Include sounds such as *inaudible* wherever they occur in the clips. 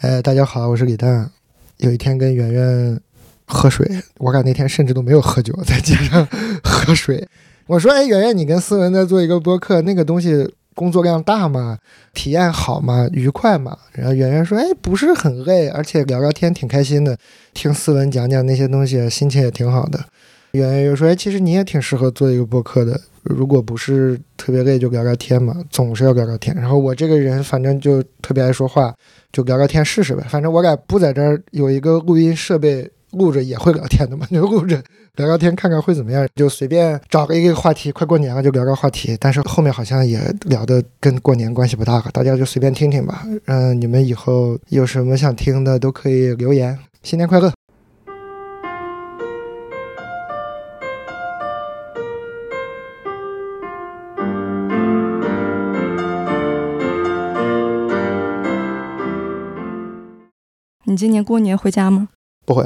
哎，大家好，我是李诞。有一天跟圆圆喝水，我感觉那天甚至都没有喝酒，在街上喝水。我说：“哎，圆圆，你跟思文在做一个播客，那个东西工作量大吗？体验好吗？愉快吗？”然后圆圆说：“哎，不是很累，而且聊聊天挺开心的，听思文讲讲那些东西，心情也挺好的。”圆圆又说：“哎，其实你也挺适合做一个播客的。”如果不是特别累，就聊聊天嘛，总是要聊聊天。然后我这个人反正就特别爱说话，就聊聊天试试呗。反正我俩不在这儿有一个录音设备录着也会聊天的嘛，*laughs* 就录着聊聊天，看看会怎么样。就随便找个一个话题，快过年了就聊个话题。但是后面好像也聊的跟过年关系不大了，大家就随便听听吧。嗯，你们以后有什么想听的都可以留言。新年快乐！你今年过年回家吗？不回，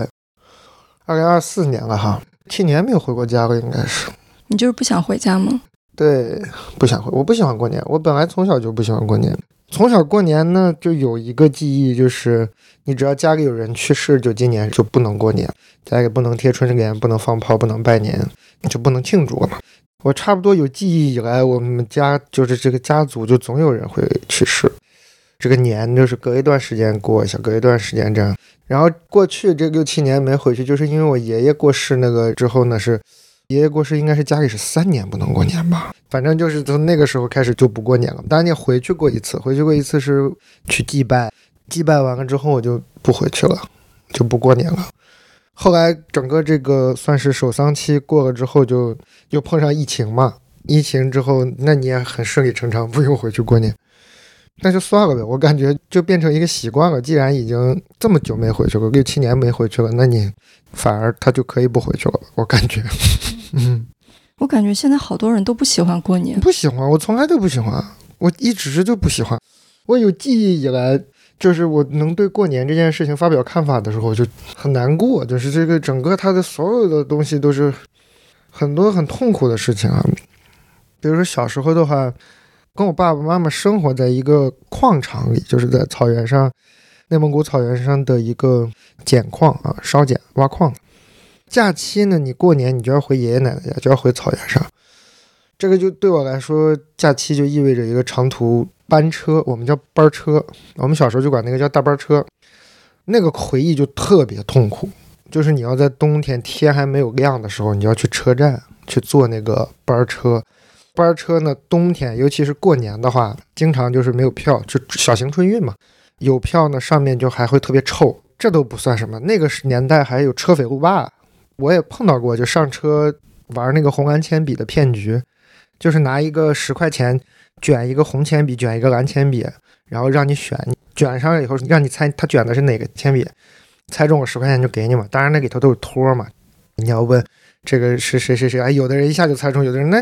二零二四年了哈，去年没有回过家了，应该是。你就是不想回家吗？对，不想回。我不喜欢过年，我本来从小就不喜欢过年。从小过年呢，就有一个记忆，就是你只要家里有人去世，就今年就不能过年，家里不能贴春联，不能放炮，不能拜年，就不能庆祝了嘛。我差不多有记忆以来，我们家就是这个家族就总有人会去世。这个年就是隔一段时间过一下，隔一段时间这样。然后过去这六七年没回去，就是因为我爷爷过世那个之后呢，是爷爷过世，应该是家里是三年不能过年吧。反正就是从那个时候开始就不过年了。当然你回去过一次，回去过一次是去祭拜，祭拜完了之后我就不回去了，就不过年了。后来整个这个算是守丧期过了之后，就又碰上疫情嘛。疫情之后，那你也很顺理成章不用回去过年。那就算了呗，我感觉就变成一个习惯了。既然已经这么久没回去了，六七年没回去了，那你反而他就可以不回去了。我感觉，*laughs* 嗯，我感觉现在好多人都不喜欢过年，不喜欢，我从来都不喜欢，我一直就不喜欢。我有记忆以来，就是我能对过年这件事情发表看法的时候，就很难过，就是这个整个他的所有的东西都是很多很痛苦的事情啊。比如说小时候的话。跟我爸爸妈妈生活在一个矿场里，就是在草原上，内蒙古草原上的一个碱矿啊，烧碱挖矿。假期呢，你过年你就要回爷爷奶奶家，就要回草原上。这个就对我来说，假期就意味着一个长途班车，我们叫班车，我们小时候就管那个叫大班车。那个回忆就特别痛苦，就是你要在冬天天还没有亮的时候，你要去车站去坐那个班车。班车呢？冬天，尤其是过年的话，经常就是没有票，就小型春运嘛。有票呢，上面就还会特别臭，这都不算什么。那个年代还有车匪路霸，我也碰到过，就上车玩那个红蓝铅笔的骗局，就是拿一个十块钱卷一个红铅笔，卷一个蓝铅笔，然后让你选，卷上了以后让你猜他卷的是哪个铅笔，猜中我十块钱就给你嘛。当然那里头都是托嘛，你要问这个是谁谁谁，哎，有的人一下就猜中，有的人那。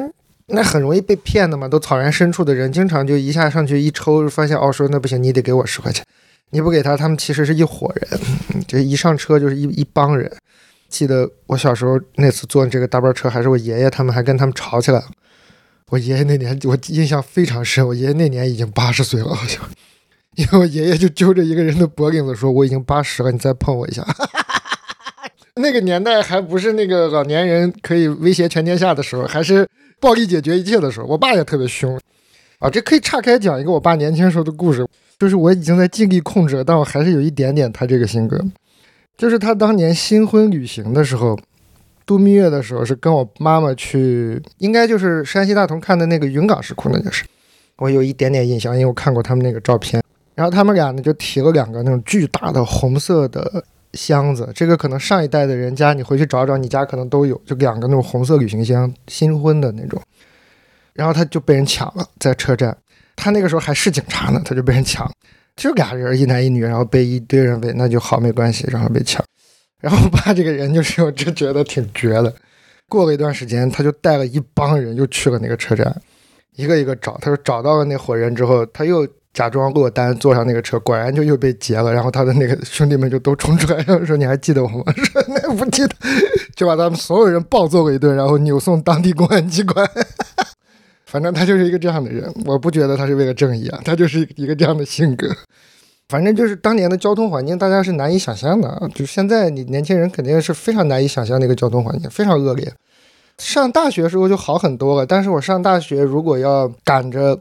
那很容易被骗的嘛，都草原深处的人，经常就一下上去一抽，发现哦，说那不行，你得给我十块钱，你不给他，他们其实是一伙人，这一上车就是一一帮人。记得我小时候那次坐这个大巴车，还是我爷爷他们还跟他们吵起来了。我爷爷那年我印象非常深，我爷爷那年已经八十岁了，好像，因为我爷爷就揪着一个人的脖领子说：“我已经八十了，你再碰我一下。*laughs* ”那个年代还不是那个老年人可以威胁全天下的时候，还是。暴力解决一切的时候，我爸也特别凶，啊，这可以岔开讲一个我爸年轻时候的故事，就是我已经在尽力控制了，但我还是有一点点他这个性格，就是他当年新婚旅行的时候，度蜜月的时候是跟我妈妈去，应该就是山西大同看的那个云冈石窟，那就是，我有一点点印象，因为我看过他们那个照片，然后他们俩呢就提了两个那种巨大的红色的。箱子，这个可能上一代的人家，你回去找找，你家可能都有，就两个那种红色旅行箱，新婚的那种。然后他就被人抢了，在车站，他那个时候还是警察呢，他就被人抢，就俩人，一男一女，然后被一堆人围，那就好没关系，然后被抢。*laughs* 然后我爸这个人就是我就觉得挺绝的。过了一段时间，他就带了一帮人又去了那个车站，一个一个找，他说找到了那伙人之后，他又。假装落单，坐上那个车，果然就又被劫了。然后他的那个兄弟们就都冲出来，说：“你还记得我吗？”说：“那不记得。*laughs* ”就把他们所有人暴揍了一顿，然后扭送当地公安机关。*laughs* 反正他就是一个这样的人，我不觉得他是为了正义啊，他就是一个这样的性格。反正就是当年的交通环境，大家是难以想象的。就现在你年轻人肯定是非常难以想象那个交通环境，非常恶劣。上大学的时候就好很多了，但是我上大学如果要赶着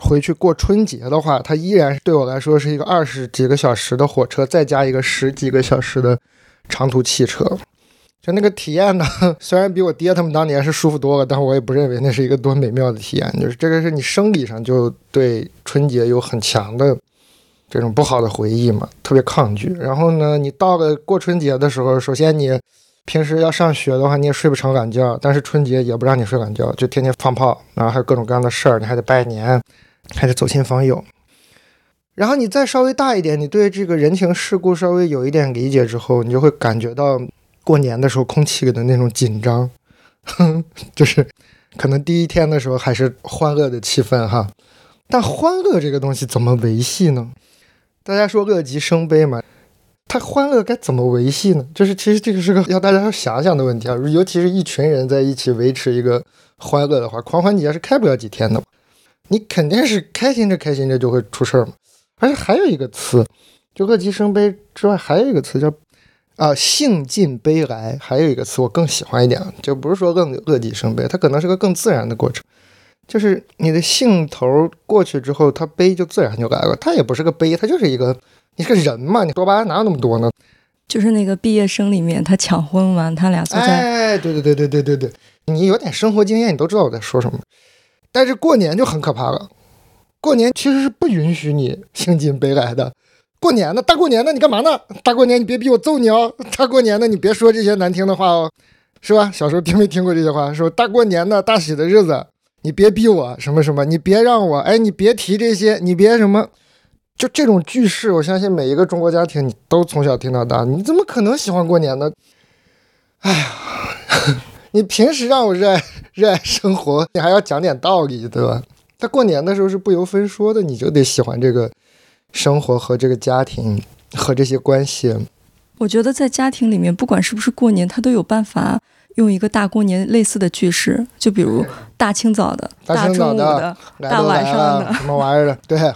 回去过春节的话，它依然对我来说是一个二十几个小时的火车，再加一个十几个小时的长途汽车。就那个体验呢，*laughs* 虽然比我爹他们当年是舒服多了，但我也不认为那是一个多美妙的体验。就是这个是你生理上就对春节有很强的。这种不好的回忆嘛，特别抗拒。然后呢，你到了过春节的时候，首先你平时要上学的话，你也睡不成懒觉。但是春节也不让你睡懒觉，就天天放炮，然后还有各种各样的事儿，你还得拜年，开始走亲访友。然后你再稍微大一点，你对这个人情世故稍微有一点理解之后，你就会感觉到过年的时候空气里的那种紧张，哼 *laughs* 就是可能第一天的时候还是欢乐的气氛哈，但欢乐这个东西怎么维系呢？大家说乐极生悲嘛，他欢乐该怎么维系呢？就是其实这个是个要大家要想想的问题啊。尤其是一群人在一起维持一个欢乐的话，狂欢节是开不了几天的。你肯定是开心着开心着就会出事儿嘛。而且还有一个词，就乐极生悲之外，还有一个词叫啊兴尽悲来。还有一个词我更喜欢一点，就不是说乐乐极生悲，它可能是个更自然的过程。就是你的兴头过去之后，它悲就自然就来了。它也不是个悲，它就是一个，你是个人嘛，你多巴胺哪有那么多呢？就是那个毕业生里面，他抢婚完，他俩坐在……哎，对对对对对对对，你有点生活经验，你都知道我在说什么。但是过年就很可怕了，过年其实是不允许你兴尽悲来的。过年呢，大过年的你干嘛呢？大过年你别逼我揍你哦！*laughs* 大过年的你别说这些难听的话哦，是吧？小时候听没听过这些话？说大过年的大喜的日子。你别逼我什么什么，你别让我哎，你别提这些，你别什么，就这种句式，我相信每一个中国家庭你都从小听到大。你怎么可能喜欢过年呢？哎呀，你平时让我热爱热爱生活，你还要讲点道理，对吧？他过年的时候是不由分说的，你就得喜欢这个生活和这个家庭和这些关系。我觉得在家庭里面，不管是不是过年，他都有办法。用一个大过年类似的句式，就比如大清早的、大中午的、大晚上的，什么玩意儿的？*laughs* 对，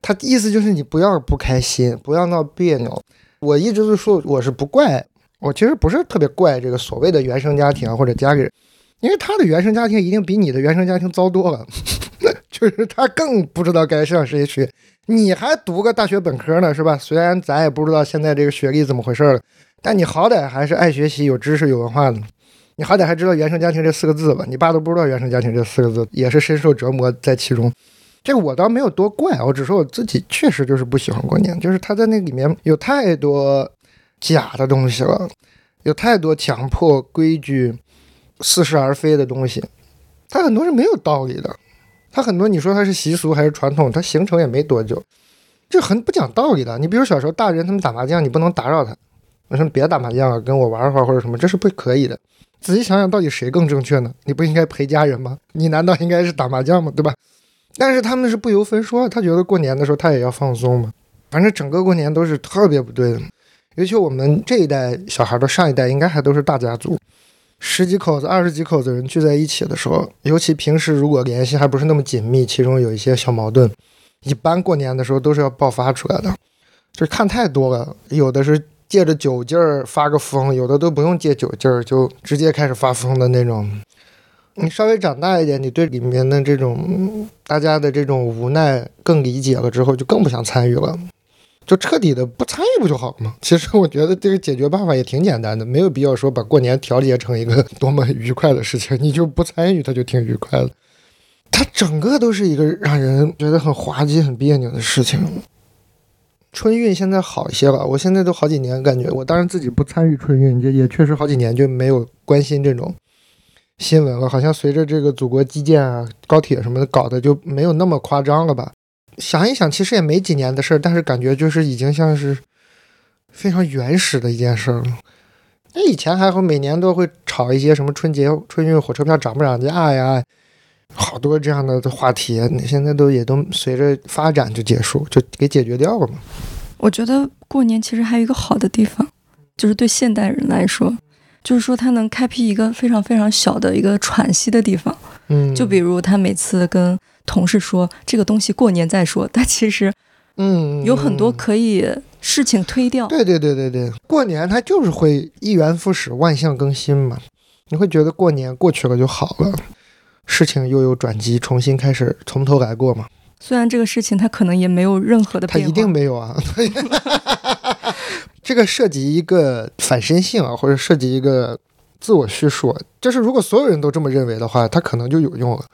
他意思就是你不要不开心，不要闹别扭。我一直都说我是不怪，我其实不是特别怪这个所谓的原生家庭或者家里人，因为他的原生家庭一定比你的原生家庭糟多了，*laughs* 就是他更不知道该上谁学，你还读个大学本科呢，是吧？虽然咱也不知道现在这个学历怎么回事了，但你好歹还是爱学习、有知识、有文化的。你好歹还知道原生家庭这四个字吧？你爸都不知道原生家庭这四个字，也是深受折磨在其中。这我倒没有多怪，我只说我自己确实就是不喜欢过年，就是他在那里面有太多假的东西了，有太多强迫规矩、似是而非的东西。他很多是没有道理的，他很多你说他是习俗还是传统，它形成也没多久，这很不讲道理的。你比如小时候大人他们打麻将，你不能打扰他，我说别打麻将了，跟我玩会儿或者什么，这是不可以的。仔细想想，到底谁更正确呢？你不应该陪家人吗？你难道应该是打麻将吗？对吧？但是他们是不由分说，他觉得过年的时候他也要放松嘛。反正整个过年都是特别不对的。尤其我们这一代小孩的上一代，应该还都是大家族，十几口子、二十几口子人聚在一起的时候，尤其平时如果联系还不是那么紧密，其中有一些小矛盾，一般过年的时候都是要爆发出来的。就是看太多了，有的是。借着酒劲儿发个疯，有的都不用借酒劲儿，就直接开始发疯的那种。你稍微长大一点，你对里面的这种大家的这种无奈更理解了之后，就更不想参与了，就彻底的不参与不就好了吗？*laughs* 其实我觉得这个解决办法也挺简单的，没有必要说把过年调节成一个多么愉快的事情，你就不参与，它就挺愉快的。它整个都是一个让人觉得很滑稽、很别扭的事情。春运现在好一些了，我现在都好几年感觉，我当然自己不参与春运，也也确实好几年就没有关心这种新闻了。好像随着这个祖国基建啊、高铁什么的搞的就没有那么夸张了吧？想一想，其实也没几年的事儿，但是感觉就是已经像是非常原始的一件事了。那以前还会每年都会炒一些什么春节春运火车票涨不涨价呀？好多这样的话题，现在都也都随着发展就结束，就给解决掉了嘛。我觉得过年其实还有一个好的地方，就是对现代人来说，就是说他能开辟一个非常非常小的一个喘息的地方。嗯，就比如他每次跟同事说这个东西过年再说，*laughs* 但其实嗯，有很多可以事情推掉。对对对对对，过年它就是会一元复始，万象更新嘛。你会觉得过年过去了就好了，事情又有转机，重新开始，从头来过嘛。虽然这个事情它可能也没有任何的变化，它一定没有啊。*laughs* 这个涉及一个反身性啊，或者涉及一个自我叙述。就是如果所有人都这么认为的话，它可能就有用了。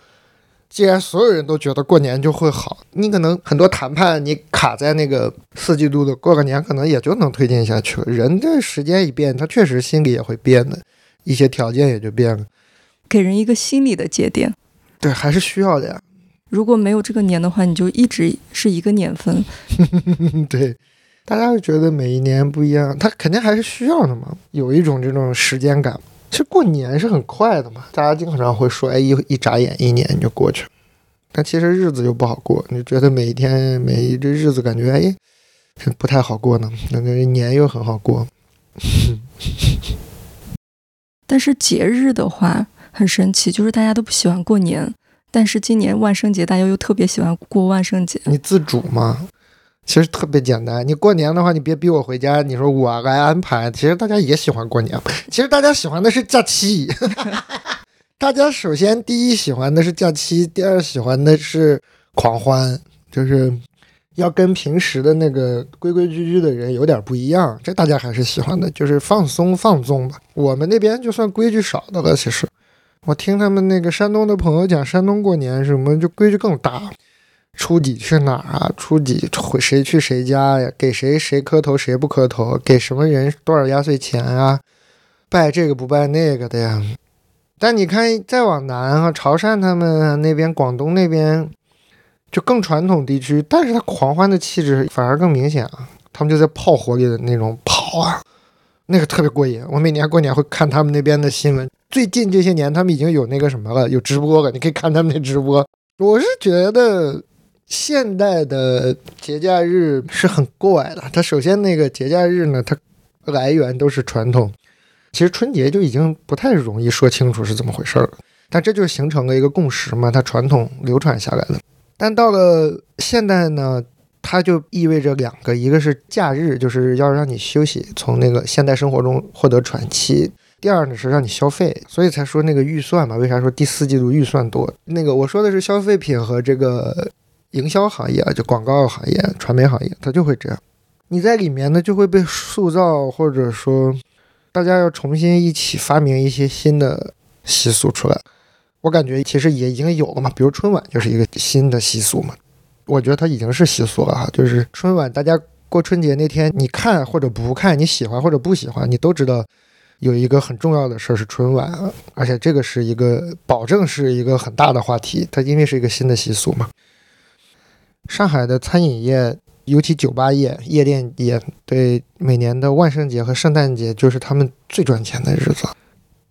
既然所有人都觉得过年就会好，你可能很多谈判你卡在那个四季度的过个年，可能也就能推进下去了。人的时间一变，他确实心里也会变的，一些条件也就变了，给人一个心理的节点。对，还是需要的呀。如果没有这个年的话，你就一直是一个年份。*laughs* 对，大家会觉得每一年不一样，他肯定还是需要的嘛，有一种这种时间感。其实过年是很快的嘛，大家经常会说，哎，一一眨眼一年就过去了。但其实日子就不好过，你觉得每一天每一这日子感觉哎，不太好过呢。那个年又很好过。*laughs* 但是节日的话很神奇，就是大家都不喜欢过年，但是今年万圣节大家又特别喜欢过万圣节。你自主吗？其实特别简单，你过年的话，你别逼我回家，你说我来安排。其实大家也喜欢过年，其实大家喜欢的是假期。*laughs* 大家首先第一喜欢的是假期，第二喜欢的是狂欢，就是要跟平时的那个规规矩矩的人有点不一样。这大家还是喜欢的，就是放松放纵吧。我们那边就算规矩少的了，其实我听他们那个山东的朋友讲，山东过年什么就规矩更大。初几去哪儿啊？初几回谁去谁家呀？给谁谁磕头，谁不磕头？给什么人多少压岁钱啊？拜这个不拜那个的呀？但你看，再往南啊，潮汕他们那边，广东那边就更传统地区，但是他狂欢的气质反而更明显啊。他们就在炮火里的那种跑啊，那个特别过瘾。我每年过年会看他们那边的新闻。最近这些年，他们已经有那个什么了，有直播了，你可以看他们那直播。我是觉得。现代的节假日是很怪的。它首先那个节假日呢，它来源都是传统。其实春节就已经不太容易说清楚是怎么回事了。但这就形成了一个共识嘛，它传统流传下来的。但到了现代呢，它就意味着两个：一个是假日，就是要让你休息，从那个现代生活中获得喘气；第二呢是让你消费，所以才说那个预算嘛。为啥说第四季度预算多？那个我说的是消费品和这个。营销行业啊就广告行业、传媒行业，它就会这样。你在里面呢，就会被塑造，或者说，大家要重新一起发明一些新的习俗出来。我感觉其实也已经有了嘛，比如春晚就是一个新的习俗嘛。我觉得它已经是习俗了哈，就是春晚，大家过春节那天，你看或者不看，你喜欢或者不喜欢，你都知道有一个很重要的事儿是春晚，而且这个是一个保证是一个很大的话题，它因为是一个新的习俗嘛。上海的餐饮业，尤其酒吧业、夜店业，对每年的万圣节和圣诞节就是他们最赚钱的日子。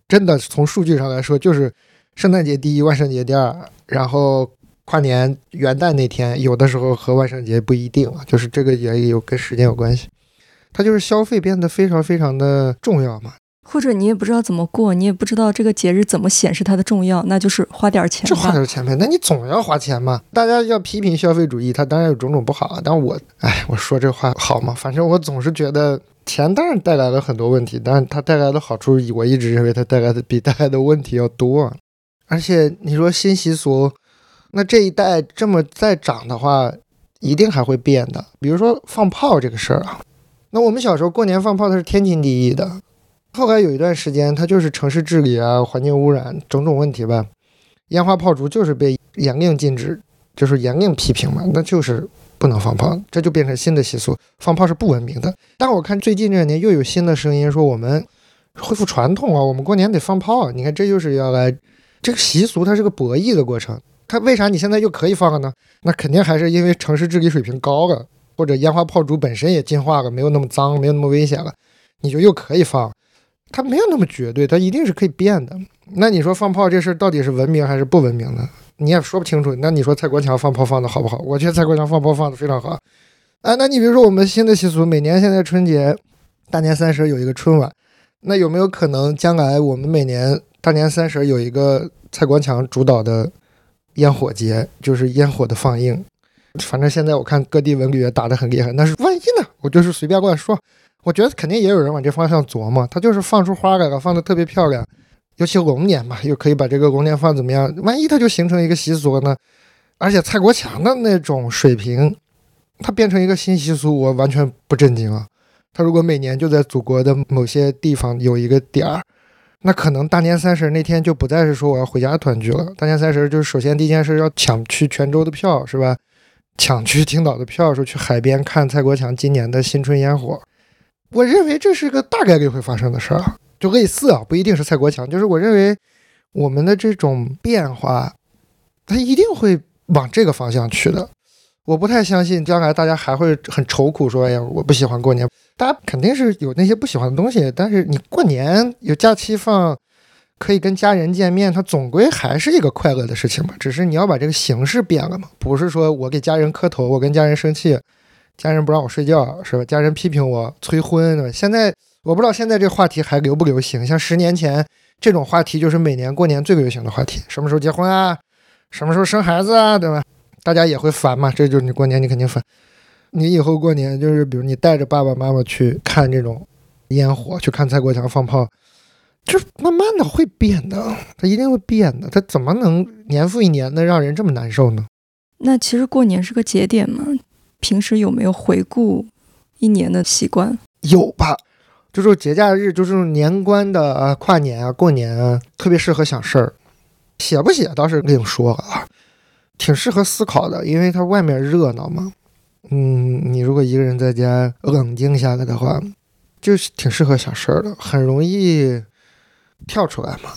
真的，从数据上来说，就是圣诞节第一，万圣节第二，然后跨年元旦那天，有的时候和万圣节不一定，就是这个也有跟时间有关系。它就是消费变得非常非常的重要嘛。或者你也不知道怎么过，你也不知道这个节日怎么显示它的重要，那就是花点钱。这花点钱呗，那你总要花钱嘛。大家要批评消费主义，它当然有种种不好啊。但我，哎，我说这话好吗？反正我总是觉得钱当然带来了很多问题，但是它带来的好处，我一直认为它带来的比带来的问题要多。而且你说新习俗，那这一代这么再长的话，一定还会变的。比如说放炮这个事儿啊，那我们小时候过年放炮，它是天经地义的。后来有一段时间，它就是城市治理啊、环境污染种种问题吧，烟花炮竹就是被严令禁止，就是严令批评嘛，那就是不能放炮，这就变成新的习俗，放炮是不文明的。但我看最近这两年又有新的声音说，我们恢复传统啊，我们过年得放炮啊。你看，这就是要来这个习俗，它是个博弈的过程。它为啥你现在又可以放了呢？那肯定还是因为城市治理水平高了，或者烟花炮竹本身也进化了，没有那么脏，没有那么危险了，你就又可以放。它没有那么绝对，它一定是可以变的。那你说放炮这事儿到底是文明还是不文明呢？你也说不清楚。那你说蔡国强放炮放的好不好？我觉得蔡国强放炮放的非常好。啊，那你比如说我们新的习俗，每年现在春节大年三十有一个春晚，那有没有可能将来我们每年大年三十有一个蔡国强主导的烟火节，就是烟火的放映？反正现在我看各地文旅也打得很厉害，但是万一呢？我就是随便乱说。我觉得肯定也有人往这方向琢磨，他就是放出花来了，放的特别漂亮，尤其龙年嘛，又可以把这个龙年放怎么样？万一它就形成一个习俗呢？而且蔡国强的那种水平，他变成一个新习俗，我完全不震惊啊。他如果每年就在祖国的某些地方有一个点儿，那可能大年三十那天就不再是说我要回家团聚了。大年三十就是首先第一件事要抢去泉州的票，是吧？抢去青岛的票，说去海边看蔡国强今年的新春烟火。我认为这是个大概率会发生的事儿，就类似啊，不一定是蔡国强，就是我认为我们的这种变化，它一定会往这个方向去的。我不太相信将来大家还会很愁苦，说哎呀，我不喜欢过年。大家肯定是有那些不喜欢的东西，但是你过年有假期放，可以跟家人见面，它总归还是一个快乐的事情嘛。只是你要把这个形式变了嘛，不是说我给家人磕头，我跟家人生气，家人不让我睡觉，是吧？家人批评我催婚，对吧？现在我不知道现在这话题还流不流行，像十年前这种话题就是每年过年最流行的话题，什么时候结婚啊？什么时候生孩子啊？对吧？大家也会烦嘛，这就是你过年你肯定烦。你以后过年就是，比如你带着爸爸妈妈去看这种烟火，去看蔡国强放炮，就慢慢的会变的，他一定会变的，他怎么能年复一年的让人这么难受呢？那其实过年是个节点嘛，平时有没有回顾一年的习惯？有吧，就是节假日，就是年关的啊，跨年啊，过年啊，特别适合想事儿，写不写倒是另说了啊。挺适合思考的，因为它外面热闹嘛。嗯，你如果一个人在家冷静下来的话，就是挺适合想事儿的，很容易跳出来嘛，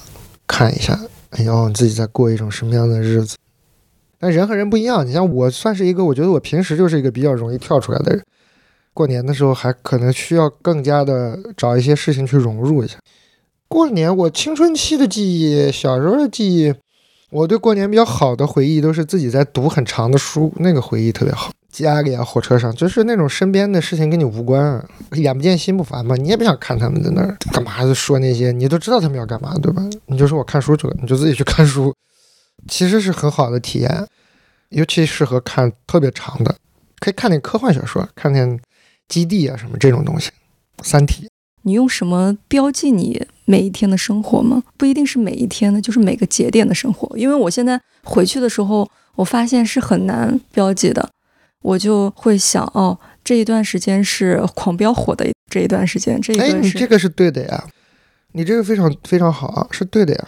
看一下，哎呦，你自己在过一种什么样的日子。但人和人不一样，你像我算是一个，我觉得我平时就是一个比较容易跳出来的人。过年的时候还可能需要更加的找一些事情去融入一下。过年，我青春期的记忆，小时候的记忆。我对过年比较好的回忆都是自己在读很长的书，那个回忆特别好。家里啊，火车上，就是那种身边的事情跟你无关，眼不见心不烦嘛，你也不想看他们在那儿干嘛，就说那些，你都知道他们要干嘛，对吧？你就说我看书去了，你就自己去看书，其实是很好的体验，尤其适合看特别长的，可以看点科幻小说，看点基地啊什么这种东西，三体。你用什么标记你每一天的生活吗？不一定是每一天的，就是每个节点的生活。因为我现在回去的时候，我发现是很难标记的。我就会想，哦，这一段时间是狂飙火的这一段时间，这一段。哎，你这个是对的呀，你这个非常非常好啊，是对的呀，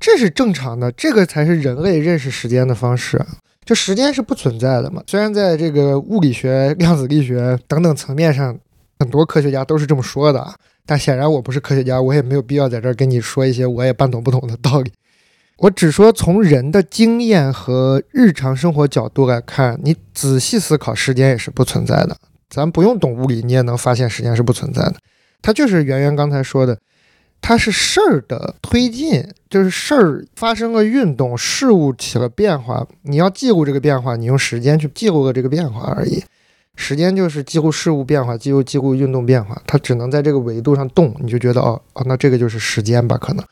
这是正常的，这个才是人类认识时间的方式。就时间是不存在的嘛，虽然在这个物理学、*laughs* 量子力学等等层面上。很多科学家都是这么说的，但显然我不是科学家，我也没有必要在这儿跟你说一些我也半懂不懂的道理。我只说从人的经验和日常生活角度来看，你仔细思考，时间也是不存在的。咱不用懂物理，你也能发现时间是不存在的。它就是圆圆刚才说的，它是事儿的推进，就是事儿发生了运动，事物起了变化，你要记录这个变化，你用时间去记录了这个变化而已。时间就是几乎事物变化，几乎几乎运动变化，它只能在这个维度上动，你就觉得哦哦，那这个就是时间吧？可能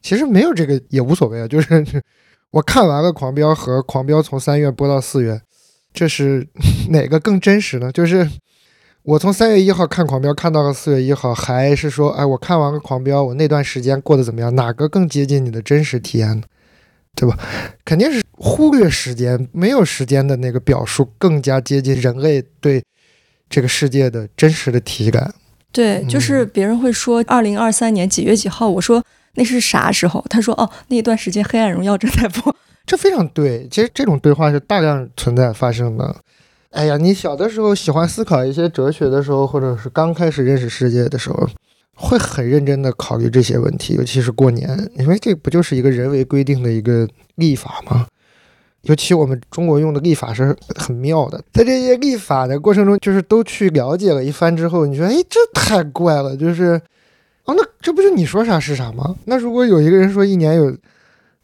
其实没有这个也无所谓啊。*laughs* 就是我看完了《狂飙》和《狂飙》从三月播到四月，这是哪个更真实呢？就是我从三月一号看《狂飙》看到了四月一号，还是说哎，我看完了《狂飙》，我那段时间过得怎么样？哪个更接近你的真实体验呢？对吧？肯定是忽略时间，没有时间的那个表述更加接近人类对这个世界的真实的体感。对，就是别人会说二零二三年几月几号，我说那是啥时候？他说哦，那一段时间《黑暗荣耀》正在播。这非常对，其实这种对话是大量存在发生的。哎呀，你小的时候喜欢思考一些哲学的时候，或者是刚开始认识世界的时候。会很认真的考虑这些问题，尤其是过年，因为这不就是一个人为规定的一个历法吗？尤其我们中国用的历法是很妙的，在这些历法的过程中，就是都去了解了一番之后，你说，哎，这太怪了，就是，哦，那这不就你说啥是啥吗？那如果有一个人说一年有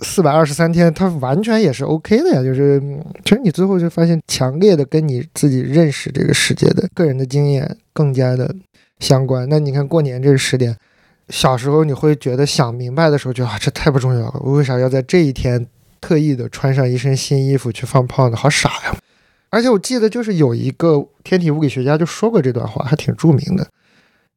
四百二十三天，他完全也是 OK 的呀，就是，其实你最后就发现，强烈的跟你自己认识这个世界的个人的经验更加的。相关，那你看过年这个时点，小时候你会觉得想明白的时候，觉得啊这太不重要了，我为啥要在这一天特意的穿上一身新衣服去放炮呢？好傻呀！而且我记得就是有一个天体物理学家就说过这段话，还挺著名的。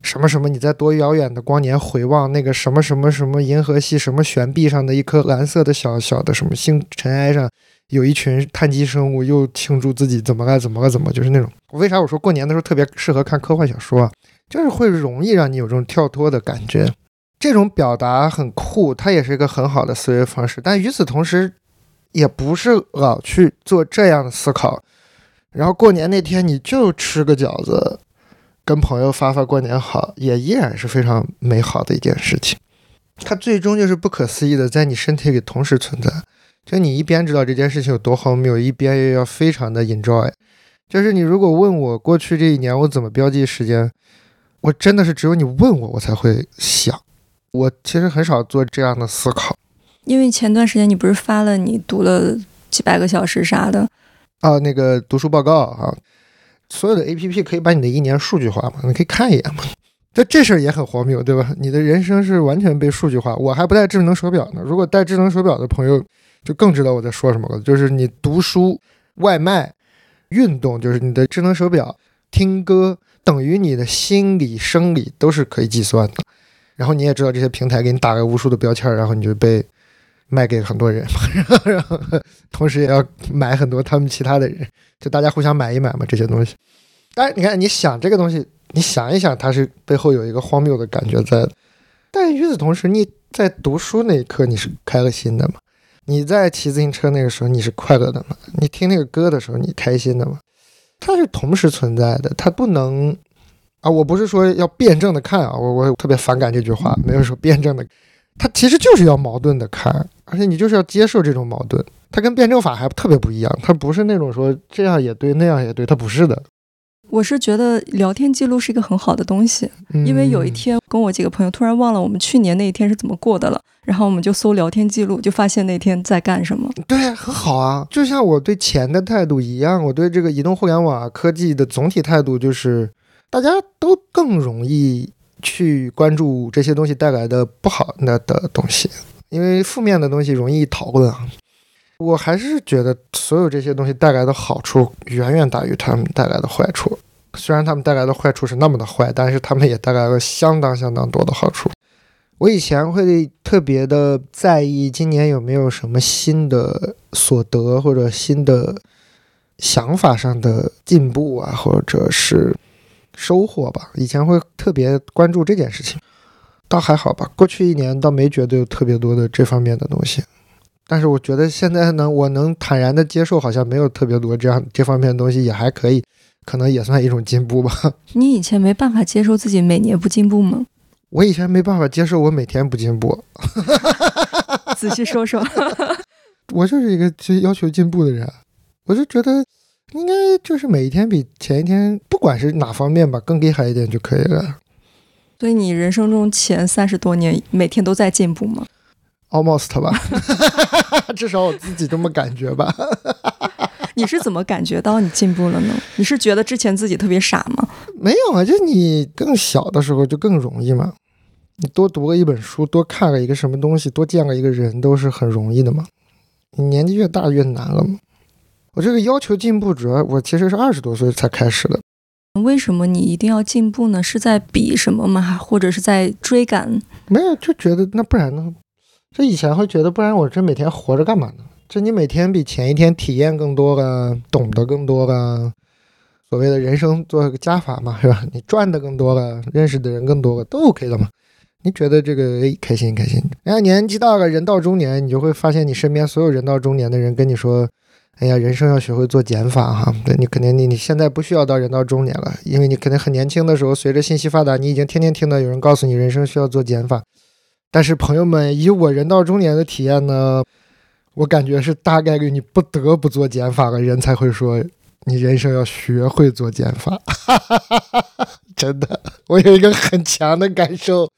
什么什么？你在多遥远的光年回望那个什么什么什么银河系什么悬臂上的一颗蓝色的小小的什么星尘埃上，有一群碳基生物又庆祝自己怎么了怎么了怎么，就是那种。为啥我说过年的时候特别适合看科幻小说啊？就是会容易让你有这种跳脱的感觉，这种表达很酷，它也是一个很好的思维方式。但与此同时，也不是老去做这样的思考。然后过年那天你就吃个饺子。跟朋友发发过年好，也依然是非常美好的一件事情。它最终就是不可思议的在你身体里同时存在。就你一边知道这件事情有多荒谬，一边又要非常的 enjoy。就是你如果问我过去这一年我怎么标记时间，我真的是只有你问我，我才会想。我其实很少做这样的思考。因为前段时间你不是发了你读了几百个小时啥的啊？那个读书报告啊。所有的 A P P 可以把你的一年数据化吗？你可以看一眼吗？这这事儿也很荒谬，对吧？你的人生是完全被数据化。我还不带智能手表呢。如果带智能手表的朋友，就更知道我在说什么了。就是你读书、外卖、运动，就是你的智能手表、听歌，等于你的心理、生理都是可以计算的。然后你也知道这些平台给你打了无数的标签，然后你就被卖给很多人，然 *laughs* 后同时也要买很多他们其他的人。就大家互相买一买嘛，这些东西。但是你看，你想这个东西，你想一想，它是背后有一个荒谬的感觉在。但与此同时，你在读书那一刻你是开了心的嘛？你在骑自行车那个时候你是快乐的嘛？你听那个歌的时候你开心的嘛？它是同时存在的，它不能啊！我不是说要辩证的看啊，我我特别反感这句话，没有说辩证的，它其实就是要矛盾的看，而且你就是要接受这种矛盾。它跟辩证法还特别不一样，它不是那种说这样也对那样也对，它不是的。我是觉得聊天记录是一个很好的东西，因为有一天跟我几个朋友突然忘了我们去年那一天是怎么过的了，然后我们就搜聊天记录，就发现那天在干什么。对，很好啊，就像我对钱的态度一样，我对这个移动互联网科技的总体态度就是，大家都更容易去关注这些东西带来的不好那的东西，因为负面的东西容易讨论啊。我还是觉得所有这些东西带来的好处远远大于他们带来的坏处。虽然他们带来的坏处是那么的坏，但是他们也带来了相当相当多的好处。我以前会特别的在意今年有没有什么新的所得或者新的想法上的进步啊，或者是收获吧。以前会特别关注这件事情，倒还好吧。过去一年倒没觉得有特别多的这方面的东西。但是我觉得现在呢，我能坦然的接受，好像没有特别多这样这方面的东西，也还可以，可能也算一种进步吧。*laughs* 你以前没办法接受自己每年不进步吗？我以前没办法接受我每天不进步。*laughs* 仔细说说。*laughs* 我就是一个要求进步的人，我就觉得应该就是每一天比前一天，不管是哪方面吧，更厉害一点就可以了。所以你人生中前三十多年每天都在进步吗？Almost 吧，*laughs* 至少我自己这么感觉吧。*laughs* 你是怎么感觉到你进步了呢？你是觉得之前自己特别傻吗？没有啊，就你更小的时候就更容易嘛。你多读了一本书，多看了一个什么东西，多见了一个人，都是很容易的嘛。你年纪越大越难了嘛。我这个要求进步，主要我其实是二十多岁才开始的。为什么你一定要进步呢？是在比什么吗？或者是在追赶？没有，就觉得那不然呢？这以前会觉得，不然我这每天活着干嘛呢？这你每天比前一天体验更多了，懂得更多了，所谓的人生做个加法嘛，是吧？你赚的更多了，认识的人更多了，都 OK 的嘛。你觉得这个哎开心开心？哎，年纪大了，人到中年，你就会发现你身边所有人到中年的人跟你说，哎呀，人生要学会做减法哈。对你肯定你你现在不需要到人到中年了，因为你肯定很年轻的时候，随着信息发达，你已经天天听到有人告诉你人生需要做减法。但是朋友们，以我人到中年的体验呢，我感觉是大概率你不得不做减法了，人才会说你人生要学会做减法。*laughs* 真的，我有一个很强的感受。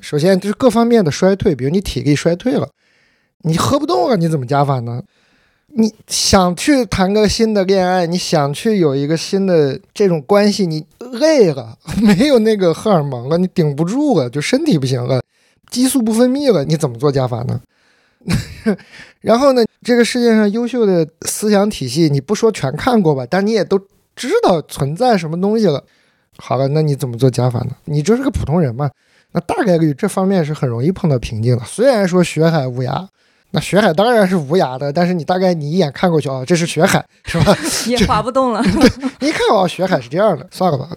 首先就是各方面的衰退，比如你体力衰退了，你喝不动了，你怎么加法呢？你想去谈个新的恋爱，你想去有一个新的这种关系，你累了，没有那个荷尔蒙了，你顶不住了，就身体不行了。激素不分泌了，你怎么做加法呢？*laughs* 然后呢，这个世界上优秀的思想体系，你不说全看过吧，但你也都知道存在什么东西了。好了，那你怎么做加法呢？你就是个普通人嘛，那大概率这方面是很容易碰到瓶颈的。虽然说学海无涯，那学海当然是无涯的，但是你大概你一眼看过去啊，这是学海，是吧？*laughs* 也划不动了。*laughs* 你一看哦，学海是这样的，算了吧。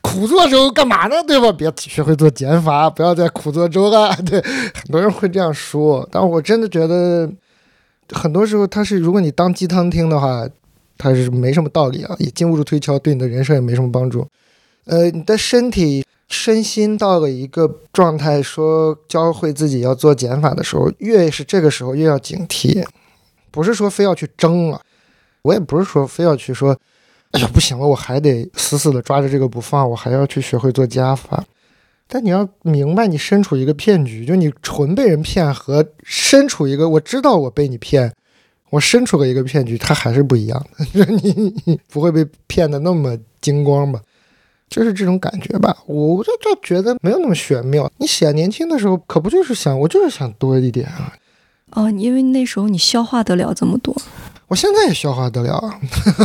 苦做舟干嘛呢？对吧？别学会做减法，不要再苦做舟了。*laughs* 对，很多人会这样说，但我真的觉得，很多时候他是，如果你当鸡汤听的话，他是没什么道理啊，也经不住推敲，对你的人生也没什么帮助。呃，你的身体、身心到了一个状态，说教会自己要做减法的时候，越是这个时候越要警惕，不是说非要去争了，我也不是说非要去说，哎呀不行了，我还得死死的抓着这个不放，我还要去学会做加法。但你要明白，你身处一个骗局，就你纯被人骗和身处一个我知道我被你骗，我身处了一个骗局，它还是不一样的，*laughs* 就你你不会被骗的那么精光吧。就是这种感觉吧，我就就觉得没有那么玄妙。你写年轻的时候，可不就是想，我就是想多一点啊。哦，因为那时候你消化得了这么多，我现在也消化得了。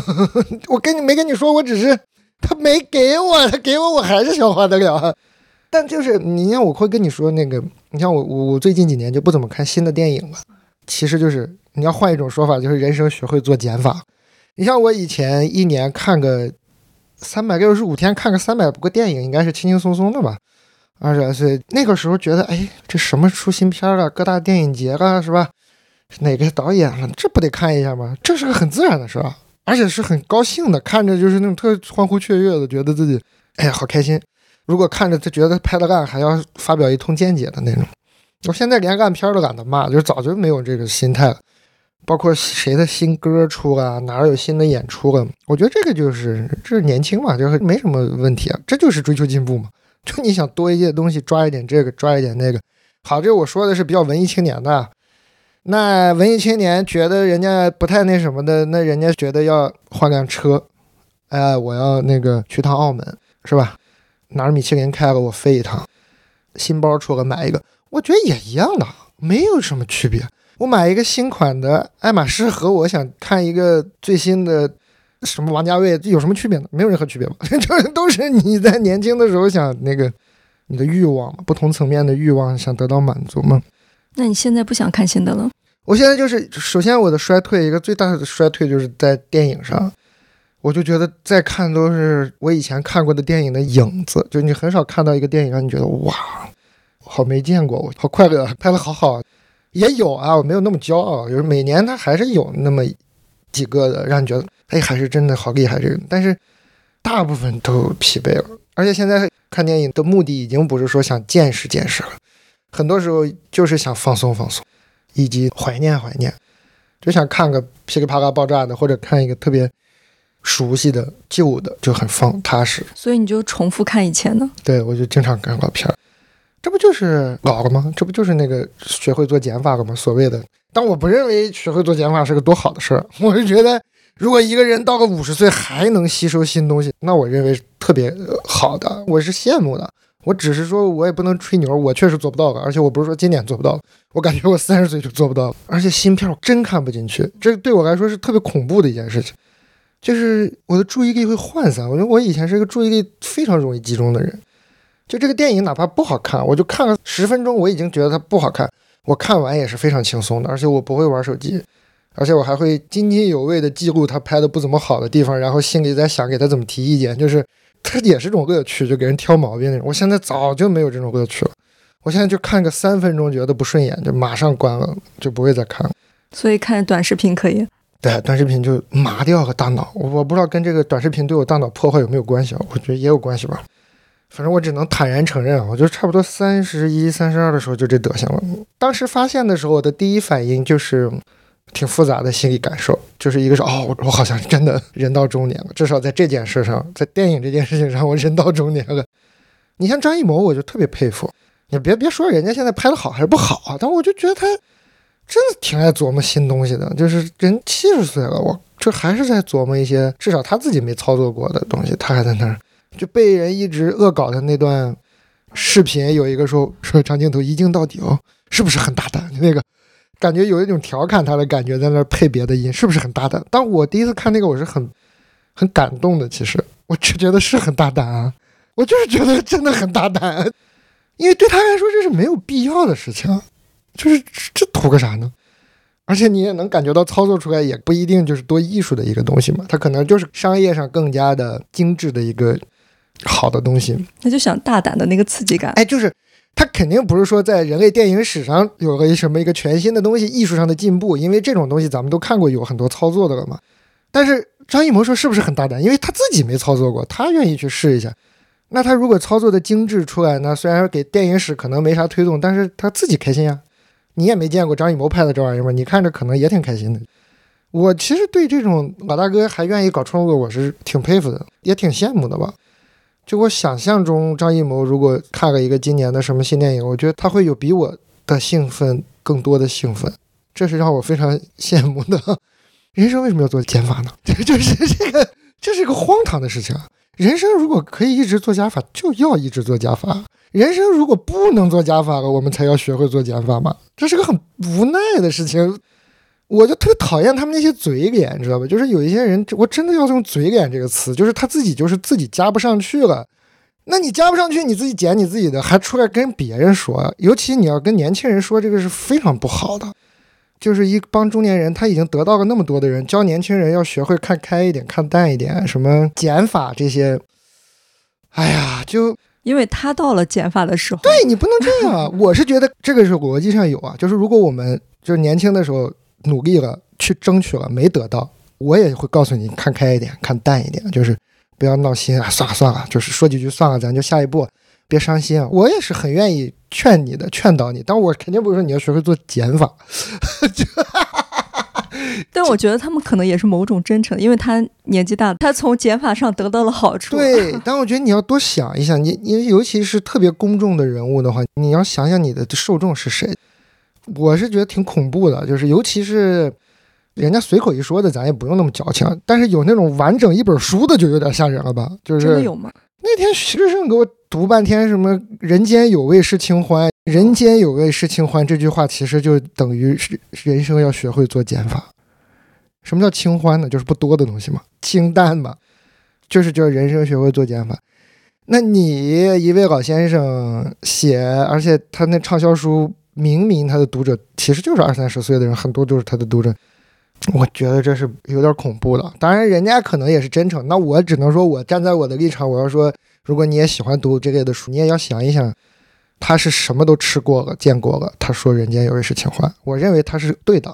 *laughs* 我跟你没跟你说，我只是他没给我，他给我，我还是消化得了。但就是你像我会跟你说那个，你像我我我最近几年就不怎么看新的电影了。其实就是你要换一种说法，就是人生学会做减法。你像我以前一年看个。三百六十五天看个三百部个电影，应该是轻轻松松的吧？二十来岁那个时候觉得，哎，这什么出新片了？各大电影节了，是吧？哪个导演了？这不得看一下吗？这是个很自然的事儿，而且是很高兴的，看着就是那种特欢呼雀跃的，觉得自己哎好开心。如果看着他觉得拍的烂，还要发表一通见解的那种。我现在连烂片都懒得骂，就是早就没有这个心态了。包括谁的新歌出了，哪儿有新的演出了，我觉得这个就是这是年轻嘛，就是没什么问题啊，这就是追求进步嘛。*laughs* 就你想多一些东西，抓一点这个，抓一点那个。好，这我说的是比较文艺青年的。那文艺青年觉得人家不太那什么的，那人家觉得要换辆车，哎，我要那个去趟澳门，是吧？哪儿米其林开了，我飞一趟。新包出了，买一个，我觉得也一样的，没有什么区别。我买一个新款的爱马仕和我想看一个最新的什么王家卫有什么区别呢？没有任何区别吧？*laughs* 这都是你在年轻的时候想那个你的欲望嘛，不同层面的欲望想得到满足嘛。那你现在不想看新的了？我现在就是首先我的衰退一个最大的衰退就是在电影上，我就觉得再看都是我以前看过的电影的影子，就你很少看到一个电影让你觉得哇，好没见过，我好快乐，拍的好好。也有啊，我没有那么骄傲，就是每年他还是有那么几个的，让你觉得哎，还是真的好厉害这个。但是大部分都疲惫了，而且现在看电影的目的已经不是说想见识见识了，很多时候就是想放松放松，以及怀念怀念，就想看个噼里啪啦爆炸的，或者看一个特别熟悉的旧的，就很放踏实。所以你就重复看以前的？对，我就经常看老片儿。这不就是老了吗？这不就是那个学会做减法了吗？所谓的，但我不认为学会做减法是个多好的事儿。*laughs* 我是觉得，如果一个人到了五十岁还能吸收新东西，那我认为特别好的，我是羡慕的。我只是说，我也不能吹牛，我确实做不到了。而且我不是说今年做不到，我感觉我三十岁就做不到了。而且芯片我真看不进去，这对我来说是特别恐怖的一件事情，就是我的注意力会涣散。我觉得我以前是一个注意力非常容易集中的人。就这个电影哪怕不好看，我就看了十分钟，我已经觉得它不好看。我看完也是非常轻松的，而且我不会玩手机，而且我还会津津有味的记录他拍的不怎么好的地方，然后心里在想给他怎么提意见。就是它也是种乐趣，就给人挑毛病那种。我现在早就没有这种乐趣了，我现在就看个三分钟觉得不顺眼就马上关了，就不会再看了。所以看短视频可以？对，短视频就麻掉了大脑。我我不知道跟这个短视频对我大脑破坏有没有关系啊？我觉得也有关系吧。反正我只能坦然承认啊，我就差不多三十一、三十二的时候就这德行了。当时发现的时候，我的第一反应就是挺复杂的心理感受，就是一个是哦，我我好像真的 *laughs* 人到中年了，至少在这件事上，在电影这件事情上，我人到中年了。你像张艺谋，我就特别佩服。你别别说人家现在拍的好还是不好啊，但我就觉得他真的挺爱琢磨新东西的。就是人七十岁了，我这还是在琢磨一些至少他自己没操作过的东西，他还在那儿。就被人一直恶搞的那段视频，有一个说说长镜头一镜到底哦，是不是很大胆？那个感觉有一种调侃他的感觉，在那配别的音，是不是很大胆？当我第一次看那个，我是很很感动的。其实我只觉得是很大胆啊，我就是觉得真的很大胆，因为对他来说这是没有必要的事情，就是这图个啥呢？而且你也能感觉到操作出来也不一定就是多艺术的一个东西嘛，它可能就是商业上更加的精致的一个好的东西。他就想大胆的那个刺激感，哎，就是他肯定不是说在人类电影史上有了什么一个全新的东西，艺术上的进步，因为这种东西咱们都看过有很多操作的了嘛。但是张艺谋说是不是很大胆？因为他自己没操作过，他愿意去试一下。那他如果操作的精致出来呢？虽然给电影史可能没啥推动，但是他自己开心呀。你也没见过张艺谋拍的这玩意儿吗？你看着可能也挺开心的。我其实对这种老大哥还愿意搞创作，我是挺佩服的，也挺羡慕的吧。就我想象中，张艺谋如果看了一个今年的什么新电影，我觉得他会有比我的兴奋更多的兴奋，这是让我非常羡慕的。人生为什么要做减法呢？这 *laughs* 就是这个，这是个荒唐的事情。人生如果可以一直做加法，就要一直做加法。人生如果不能做加法了，我们才要学会做减法嘛？这是个很无奈的事情。我就特别讨厌他们那些嘴脸，知道吧？就是有一些人，我真的要用“嘴脸”这个词，就是他自己就是自己加不上去了。那你加不上去，你自己减你自己的，还出来跟别人说，尤其你要跟年轻人说，这个是非常不好的。就是一帮中年人，他已经得到了那么多的人教年轻人要学会看开一点、看淡一点，什么减法这些。哎呀，就。因为他到了减法的时候，对你不能这样啊！我是觉得这个是逻辑上有啊，就是如果我们就是年轻的时候努力了，去争取了，没得到，我也会告诉你看开一点，看淡一点，就是不要闹心啊，算了算了，就是说几句算了，咱就下一步，别伤心啊！我也是很愿意劝你的，劝导你，但我肯定不是说你要学会做减法。*laughs* 但我觉得他们可能也是某种真诚，因为他年纪大，他从减法上得到了好处。对，*laughs* 但我觉得你要多想一想，你你尤其是特别公众的人物的话，你要想想你的受众是谁。我是觉得挺恐怖的，就是尤其是人家随口一说的，咱也不用那么矫情。但是有那种完整一本书的，就有点吓人了吧？就是真的有吗？那天徐志胜给我读半天，什么“人间有味是清欢”，“人间有味是清欢”这句话，其实就等于是人生要学会做减法。什么叫清欢呢？就是不多的东西嘛，清淡嘛，就是叫人生学会做减法。那你一位老先生写，而且他那畅销书，明明他的读者其实就是二三十岁的人，很多都是他的读者，我觉得这是有点恐怖的。当然，人家可能也是真诚。那我只能说，我站在我的立场，我要说，如果你也喜欢读这类的书，你也要想一想，他是什么都吃过了、见过了。他说“人间有味是清欢”，我认为他是对的。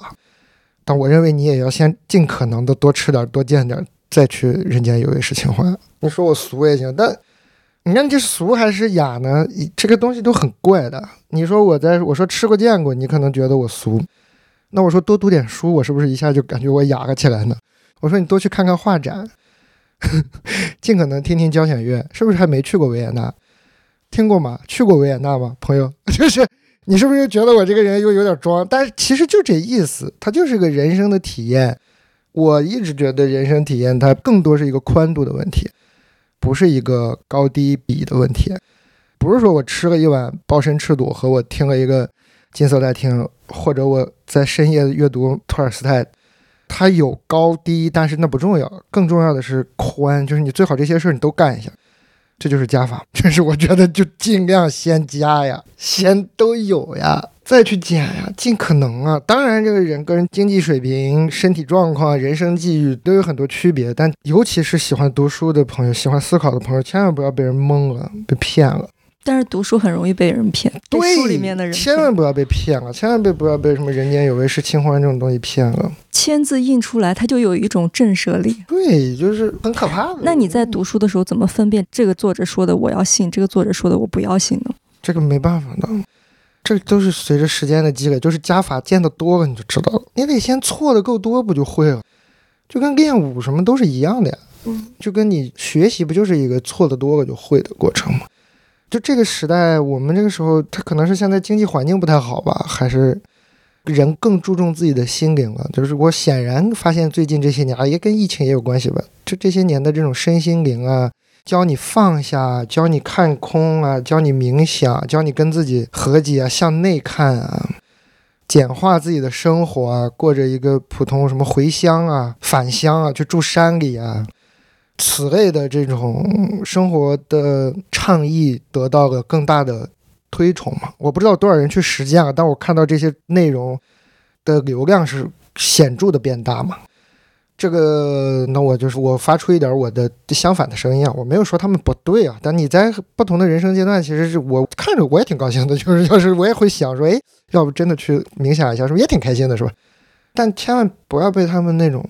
但我认为你也要先尽可能的多吃点、多见点，再去人间有味是清欢。你说我俗也行，但你看这俗还是雅呢？这个东西都很怪的。你说我在我说吃过见过，你可能觉得我俗。那我说多读点书，我是不是一下就感觉我雅了起来呢？我说你多去看看画展，*laughs* 尽可能听听交响乐，是不是还没去过维也纳？听过吗？去过维也纳吗？朋友，*laughs* 就是。你是不是又觉得我这个人又有点装？但是其实就这意思，它就是个人生的体验。我一直觉得人生体验它更多是一个宽度的问题，不是一个高低比的问题。不是说我吃了一碗鲍参赤肚和我听了一个金色大厅，或者我在深夜阅读托尔斯泰，它有高低，但是那不重要。更重要的是宽，就是你最好这些事儿你都干一下。这就是加法，*laughs* 这是我觉得就尽量先加呀，先都有呀，再去减呀，尽可能啊。当然，这个人跟人经济水平、身体状况、人生际遇都有很多区别，但尤其是喜欢读书的朋友、喜欢思考的朋友，千万不要被人蒙了、被骗了。但是读书很容易被人骗，对书里面的人千万不要被骗了，千万别不要被什么“人间有味是清欢”这种东西骗了。签字印出来，它就有一种震慑力，对，就是很可怕的。那你在读书的时候怎么分辨这个作者说的我要信，这个作者说的我不要信呢？这个没办法的，这都是随着时间的积累，就是加法见得多了你就知道了。你得先错的够多，不就会了？就跟练武什么都是一样的呀，嗯，就跟你学习不就是一个错的多了就会的过程吗？就这个时代，我们这个时候，他可能是现在经济环境不太好吧，还是人更注重自己的心灵了？就是我显然发现最近这些年啊，也跟疫情也有关系吧。就这些年的这种身心灵啊，教你放下，教你看空啊，教你冥想，教你跟自己和解啊，向内看啊，简化自己的生活啊，过着一个普通什么回乡啊、返乡啊、去住山里啊，此类的这种生活的倡议得到了更大的推崇嘛？我不知道多少人去实践了，但我看到这些内容的流量是显著的变大嘛。这个，那我就是我发出一点我的相反的声音啊，我没有说他们不对啊，但你在不同的人生阶段，其实是我看着我也挺高兴的，*laughs* 就是要是我也会想说，哎，要不真的去冥想一下，是不是也挺开心的，是吧？但千万不要被他们那种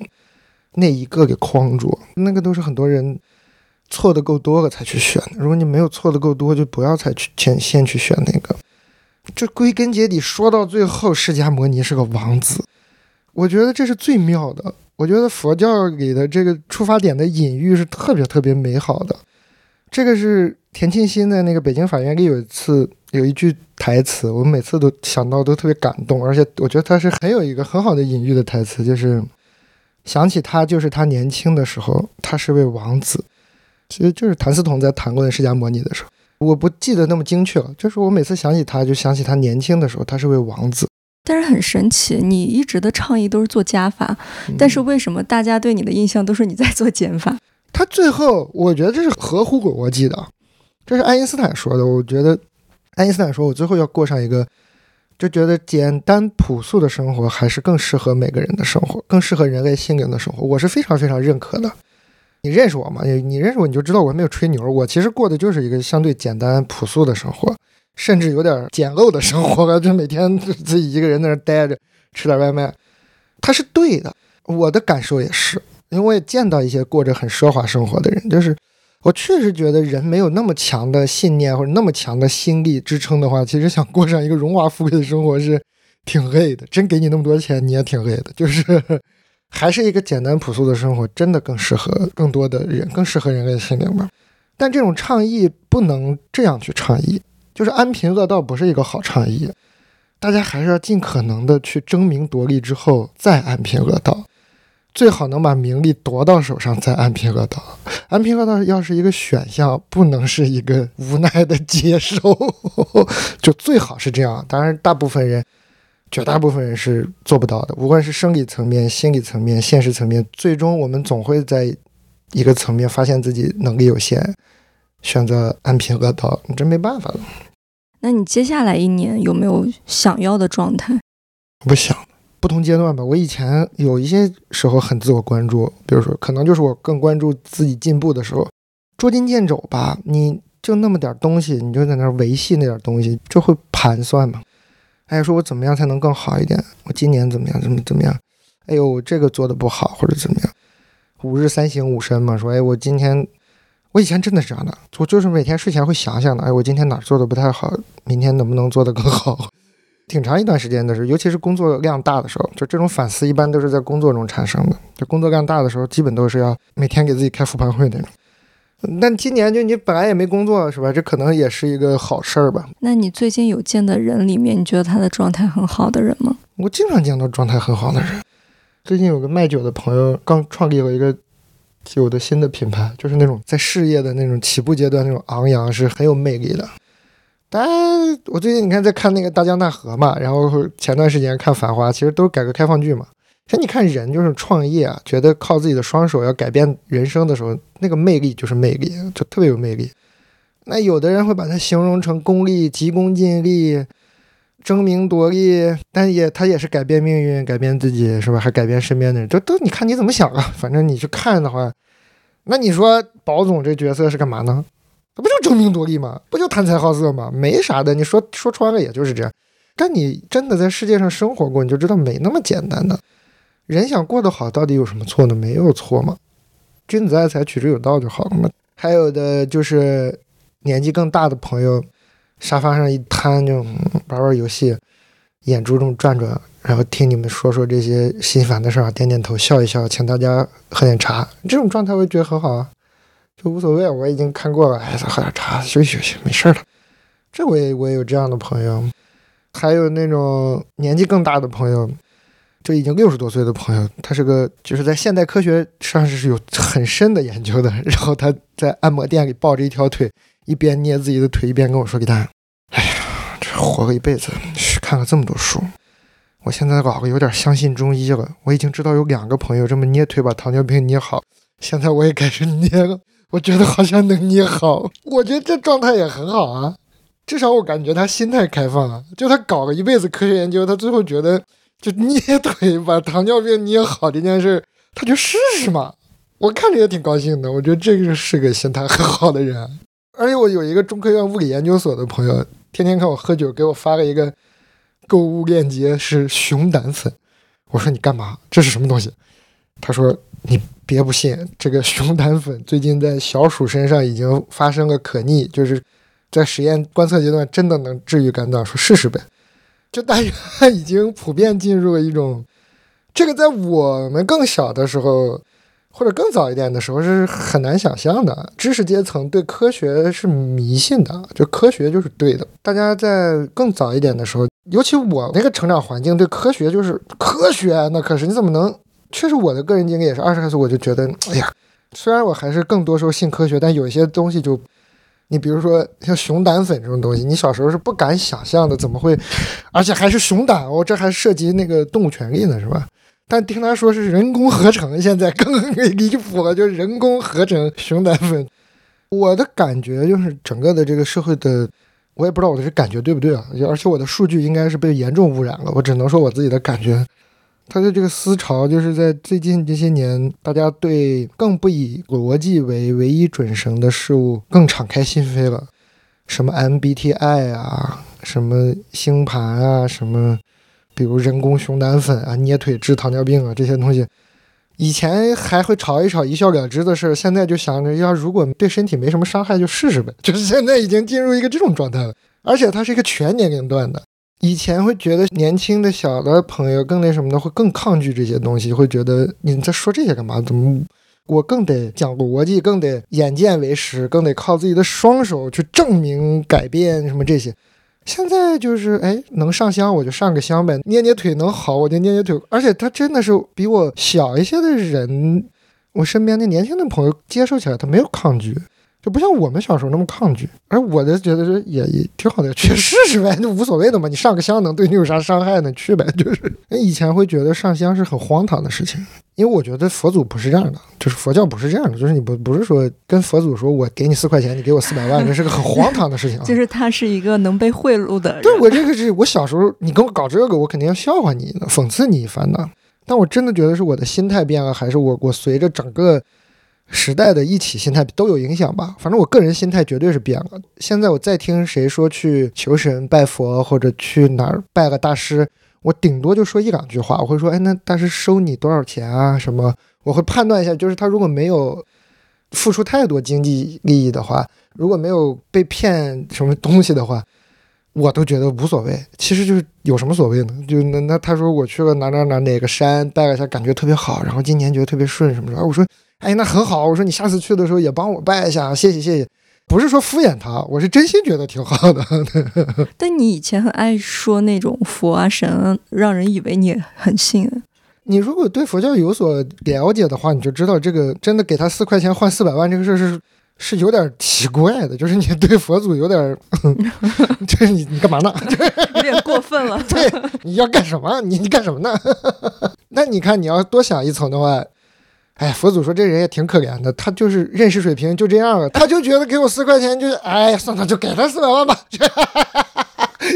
那一个给框住，那个都是很多人错的够多了才去选的。如果你没有错的够多，就不要再去先先去选那个。就归根结底说到最后，释迦摩尼是个王子，我觉得这是最妙的。我觉得佛教里的这个出发点的隐喻是特别特别美好的。这个是田沁鑫在那个北京法院里有一次有一句台词，我每次都想到都特别感动，而且我觉得他是很有一个很好的隐喻的台词，就是想起他就是他年轻的时候，他是位王子。其实就是谭嗣同在谈论释迦摩尼的时候，我不记得那么精确了，就是我每次想起他就想起他年轻的时候，他是位王子。但是很神奇，你一直的倡议都是做加法，但是为什么大家对你的印象都是你在做减法？他最后，我觉得这是合乎逻辑的，这是爱因斯坦说的。我觉得爱因斯坦说，我最后要过上一个，就觉得简单朴素的生活，还是更适合每个人的生活，更适合人类心灵的生活。我是非常非常认可的。你认识我吗？你你认识我，你就知道我没有吹牛。我其实过的就是一个相对简单朴素的生活。甚至有点简陋的生活，就每天自己一个人在那待着，吃点外卖，他是对的。我的感受也是，因为我也见到一些过着很奢华生活的人，就是我确实觉得人没有那么强的信念或者那么强的心力支撑的话，其实想过上一个荣华富贵的生活是挺累的。真给你那么多钱，你也挺累的。就是 *laughs* 还是一个简单朴素的生活，真的更适合更多的人，更适合人类的心灵吧。但这种倡议不能这样去倡议。就是安贫乐道不是一个好倡议，大家还是要尽可能的去争名夺利之后再安贫乐道，最好能把名利夺到手上再安贫乐道。安贫乐道要是一个选项，不能是一个无奈的接受，*laughs* 就最好是这样。当然，大部分人，绝大部分人是做不到的。无论是生理层面、心理层面、现实层面，最终我们总会在一个层面发现自己能力有限。选择安贫乐道，你真没办法了。那你接下来一年有没有想要的状态？不想，不同阶段吧。我以前有一些时候很自我关注，比如说，可能就是我更关注自己进步的时候，捉襟见肘吧。你就那么点东西，你就在那维系那点东西，就会盘算嘛。哎，说我怎么样才能更好一点？我今年怎么样？怎么怎么样？哎呦，这个做的不好，或者怎么样？五日三省吾身嘛。说，哎，我今天。我以前真的是这样的，我就是每天睡前会想想的，哎，我今天哪做的不太好，明天能不能做得更好？挺长一段时间的是，尤其是工作量大的时候，就这种反思一般都是在工作中产生的。就工作量大的时候，基本都是要每天给自己开复盘会那种。但今年就你本来也没工作是吧？这可能也是一个好事儿吧？那你最近有见的人里面，你觉得他的状态很好的人吗？我经常见到状态很好的人。最近有个卖酒的朋友刚创立了一个。有的新的品牌，就是那种在事业的那种起步阶段那种昂扬，是很有魅力的。但我最近你看在看那个《大江大河》嘛，然后前段时间看《繁花》，其实都是改革开放剧嘛。其实你看人就是创业啊，觉得靠自己的双手要改变人生的时候，那个魅力就是魅力，就特别有魅力。那有的人会把它形容成功利、急功近利。争名夺利，但也他也是改变命运，改变自己，是吧？还改变身边的人，都都你看你怎么想啊？反正你去看的话，那你说宝总这角色是干嘛呢？他不就争名夺利吗？不就贪财好色吗？没啥的。你说说穿了也就是这样。但你真的在世界上生活过，你就知道没那么简单的。人想过得好，到底有什么错呢？没有错嘛。君子爱财，取之有道就好了嘛。还有的就是年纪更大的朋友。沙发上一瘫就玩玩游戏，眼珠这么转转，然后听你们说说这些心烦的事儿，点点头，笑一笑，请大家喝点茶。这种状态我觉得很好啊，就无所谓。我已经看过了，哎，再喝点茶，休息休息，没事儿了。这我也我也有这样的朋友，还有那种年纪更大的朋友，就已经六十多岁的朋友，他是个就是在现代科学上是有很深的研究的，然后他在按摩店里抱着一条腿，一边捏自己的腿，一边跟我说：“给他。”哎呀，这活了一辈子，看了这么多书，我现在老有点相信中医了，我已经知道有两个朋友这么捏腿把糖尿病捏好，现在我也开始捏了，我觉得好像能捏好，我觉得这状态也很好啊，至少我感觉他心态开放啊，就他搞了一辈子科学研究，他最后觉得就捏腿把糖尿病捏好这件事，他就试试嘛，我看着也挺高兴的，我觉得这个是个心态很好的人，而且我有一个中科院物理研究所的朋友，天天看我喝酒，给我发了一个。购物链接是熊胆粉，我说你干嘛？这是什么东西？他说你别不信，这个熊胆粉最近在小鼠身上已经发生了可逆，就是在实验观测阶段真的能治愈肝脏，说试试呗。就大家已经普遍进入了一种，这个在我们更小的时候。或者更早一点的时候是很难想象的，知识阶层对科学是迷信的，就科学就是对的。大家在更早一点的时候，尤其我那个成长环境，对科学就是科学，那可是你怎么能？确实，我的个人经历也是二十来岁我就觉得，哎呀，虽然我还是更多时候信科学，但有些东西就，你比如说像熊胆粉这种东西，你小时候是不敢想象的，怎么会？而且还是熊胆哦，这还涉及那个动物权利呢，是吧？但听他说是人工合成，现在更离谱了，就是人工合成熊胆粉。我的感觉就是整个的这个社会的，我也不知道我的这感觉对不对啊？而且我的数据应该是被严重污染了，我只能说我自己的感觉。他的这个思潮就是在最近这些年，大家对更不以逻辑为唯一准绳的事物更敞开心扉了，什么 MBTI 啊，什么星盘啊，什么。比如人工熊胆粉啊，捏腿治糖尿病啊，这些东西，以前还会吵一吵一笑了之的事儿，现在就想着要如果对身体没什么伤害就试试呗，*laughs* 就是现在已经进入一个这种状态了。而且它是一个全年龄段的，以前会觉得年轻的小的朋友更那什么的，会更抗拒这些东西，会觉得你在说这些干嘛？怎么我更得讲逻辑，更得眼见为实，更得靠自己的双手去证明改变什么这些。现在就是哎，能上香我就上个香呗，捏捏腿能好我就捏捏腿。而且他真的是比我小一些的人，我身边那年轻的朋友接受起来他没有抗拒，就不像我们小时候那么抗拒。而我的觉得是也也挺好的，去试试呗，就无所谓的嘛。你上个香能对你有啥伤害呢？去呗，就是。以前会觉得上香是很荒唐的事情。因为我觉得佛祖不是这样的，就是佛教不是这样的，就是你不不是说跟佛祖说我给你四块钱，你给我四百万，这是个很荒唐的事情啊。*laughs* 就是他是一个能被贿赂的人。对我这个是我小时候你跟我搞这个，我肯定要笑话你，讽刺你一番的。但我真的觉得是我的心态变了，还是我我随着整个时代的一起心态都有影响吧。反正我个人心态绝对是变了。现在我再听谁说去求神拜佛或者去哪儿拜个大师。我顶多就说一两句话，我会说，哎，那大师收你多少钱啊？什么？我会判断一下，就是他如果没有付出太多经济利益的话，如果没有被骗什么东西的话，我都觉得无所谓。其实就是有什么所谓呢？就那那他说我去了哪哪哪哪个山拜了一下，感觉特别好，然后今年觉得特别顺什么的。我说，哎，那很好。我说你下次去的时候也帮我拜一下，谢谢谢谢。不是说敷衍他，我是真心觉得挺好的。*laughs* 但你以前很爱说那种佛啊神，让人以为你很信。你如果对佛教有所了解的话，你就知道这个真的给他四块钱换四百万这个事是是有点奇怪的。就是你对佛祖有点，*laughs* 就是你你干嘛呢？*laughs* 有点过分了。对，你要干什么？你你干什么呢？那你看，你要多想一层的话。哎，佛祖说这人也挺可怜的，他就是认识水平就这样了，他就觉得给我四块钱就，*laughs* 哎，算了，就给他四百万吧。*laughs*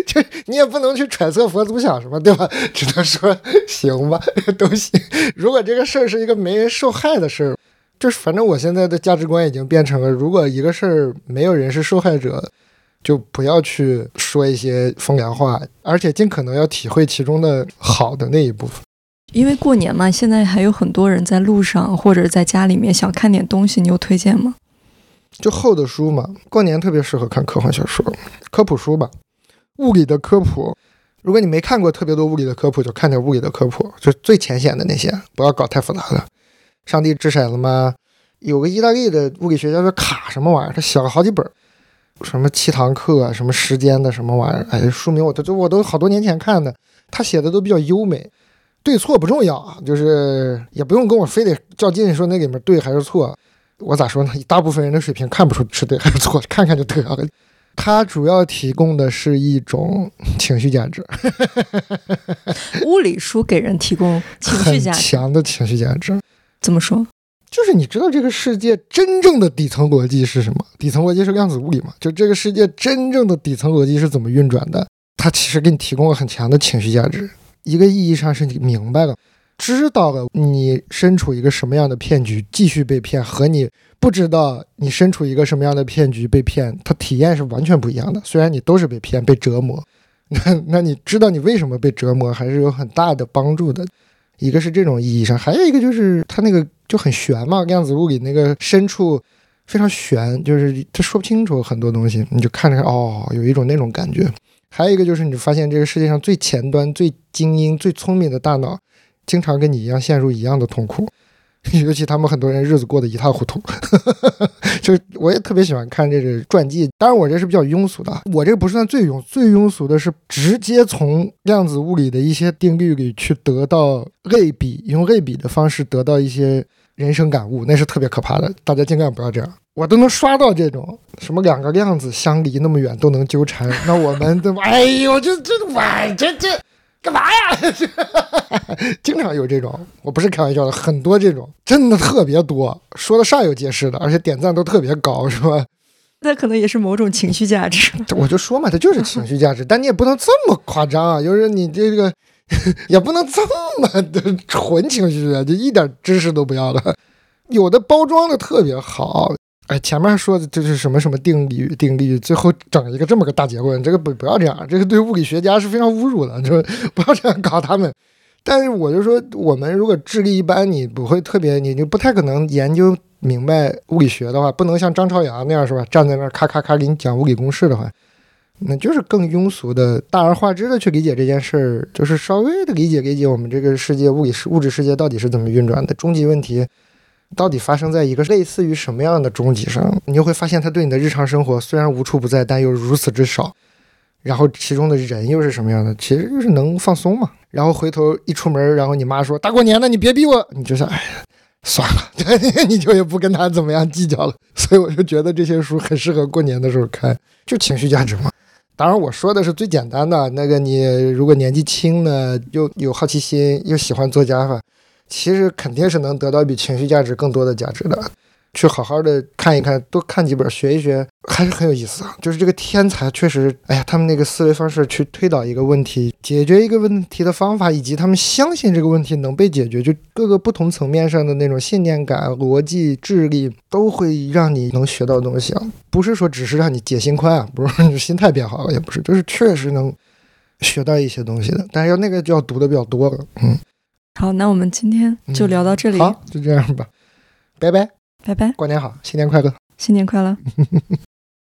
这你也不能去揣测佛祖想什么，对吧？*laughs* 只能说行吧，都行。如果这个事儿是一个没人受害的事儿，就是反正我现在的价值观已经变成了，如果一个事儿没有人是受害者，就不要去说一些风凉话，而且尽可能要体会其中的好的那一部分。因为过年嘛，现在还有很多人在路上或者在家里面想看点东西，你有推荐吗？就厚的书嘛，过年特别适合看科幻小说、科普书吧，物理的科普。如果你没看过特别多物理的科普，就看点物理的科普，就最浅显的那些，不要搞太复杂的。上帝掷骰子吗？有个意大利的物理学家叫卡什么玩意儿，他写了好几本，什么七堂课，什么时间的什么玩意儿，哎，书名我都我都好多年前看的，他写的都比较优美。对错不重要啊，就是也不用跟我非得较劲，说那里面对还是错。我咋说呢？大部分人的水平看不出是对还是错，看看就得了。它主要提供的是一种情绪价值，物理书给人提供情绪很价值，强的情绪价值。怎么说？就是你知道这个世界真正的底层逻辑是什么？底层逻辑是量子物理嘛？就这个世界真正的底层逻辑是怎么运转的？它其实给你提供了很强的情绪价值。一个意义上是你明白了，知道了你身处一个什么样的骗局，继续被骗，和你不知道你身处一个什么样的骗局被骗，它体验是完全不一样的。虽然你都是被骗、被折磨，*laughs* 那那你知道你为什么被折磨，还是有很大的帮助的。一个是这种意义上，还有一个就是它那个就很玄嘛，量子物理那个深处非常玄，就是它说不清楚很多东西，你就看着哦，有一种那种感觉。还有一个就是你发现这个世界上最前端、最精英、最聪明的大脑，经常跟你一样陷入一样的痛苦，*laughs* 尤其他们很多人日子过得一塌糊涂。*laughs* 就是我也特别喜欢看这个传记，当然我这是比较庸俗的，我这个不算最庸，最庸俗的是直接从量子物理的一些定律里去得到类比，用类比的方式得到一些人生感悟，那是特别可怕的，大家尽量不要这样。我都能刷到这种什么两个量子相离那么远都能纠缠，*laughs* 那我们怎么？哎呦，这这我这这干嘛呀？*laughs* 经常有这种，我不是开玩笑的，很多这种，真的特别多，说的煞有介事的，而且点赞都特别高，是吧？那可能也是某种情绪价值。我就说嘛，它就是情绪价值，但你也不能这么夸张啊，就是你这个 *laughs* 也不能这么的纯情绪啊，就一点知识都不要了。有的包装的特别好，哎，前面说的这是什么什么定理定律，最后整一个这么个大结论，这个不不要这样，这个对物理学家是非常侮辱的，就 *laughs* 不要这样搞他们。但是我就说，我们如果智力一般，你不会特别，你就不太可能研究明白物理学的话，不能像张朝阳那样是吧？站在那儿咔咔咔给你讲物理公式的话，那就是更庸俗的、大而化之的去理解这件事儿，就是稍微的理解理解我们这个世界物理世物质世界到底是怎么运转的，终极问题到底发生在一个类似于什么样的终极上，你就会发现它对你的日常生活虽然无处不在，但又如此之少。然后其中的人又是什么样的？其实就是能放松嘛。然后回头一出门，然后你妈说大过年的你别逼我，你就想哎呀算了，你就也不跟他怎么样计较了。所以我就觉得这些书很适合过年的时候看，就情绪价值嘛。当然我说的是最简单的那个，你如果年纪轻呢，又有好奇心，又喜欢做加法，其实肯定是能得到比情绪价值更多的价值的。去好好的看一看，多看几本，学一学，还是很有意思啊。就是这个天才确实，哎呀，他们那个思维方式去推导一个问题，解决一个问题的方法，以及他们相信这个问题能被解决，就各个不同层面上的那种信念感、逻辑、智力，都会让你能学到东西啊。不是说只是让你解心宽啊，不是让你心态变好了，也不是，就是确实能学到一些东西的。但是要那个就要读的比较多了，嗯。好，那我们今天就聊到这里，好，就这样吧，拜拜。拜拜，过年好，新年快乐！新年快乐。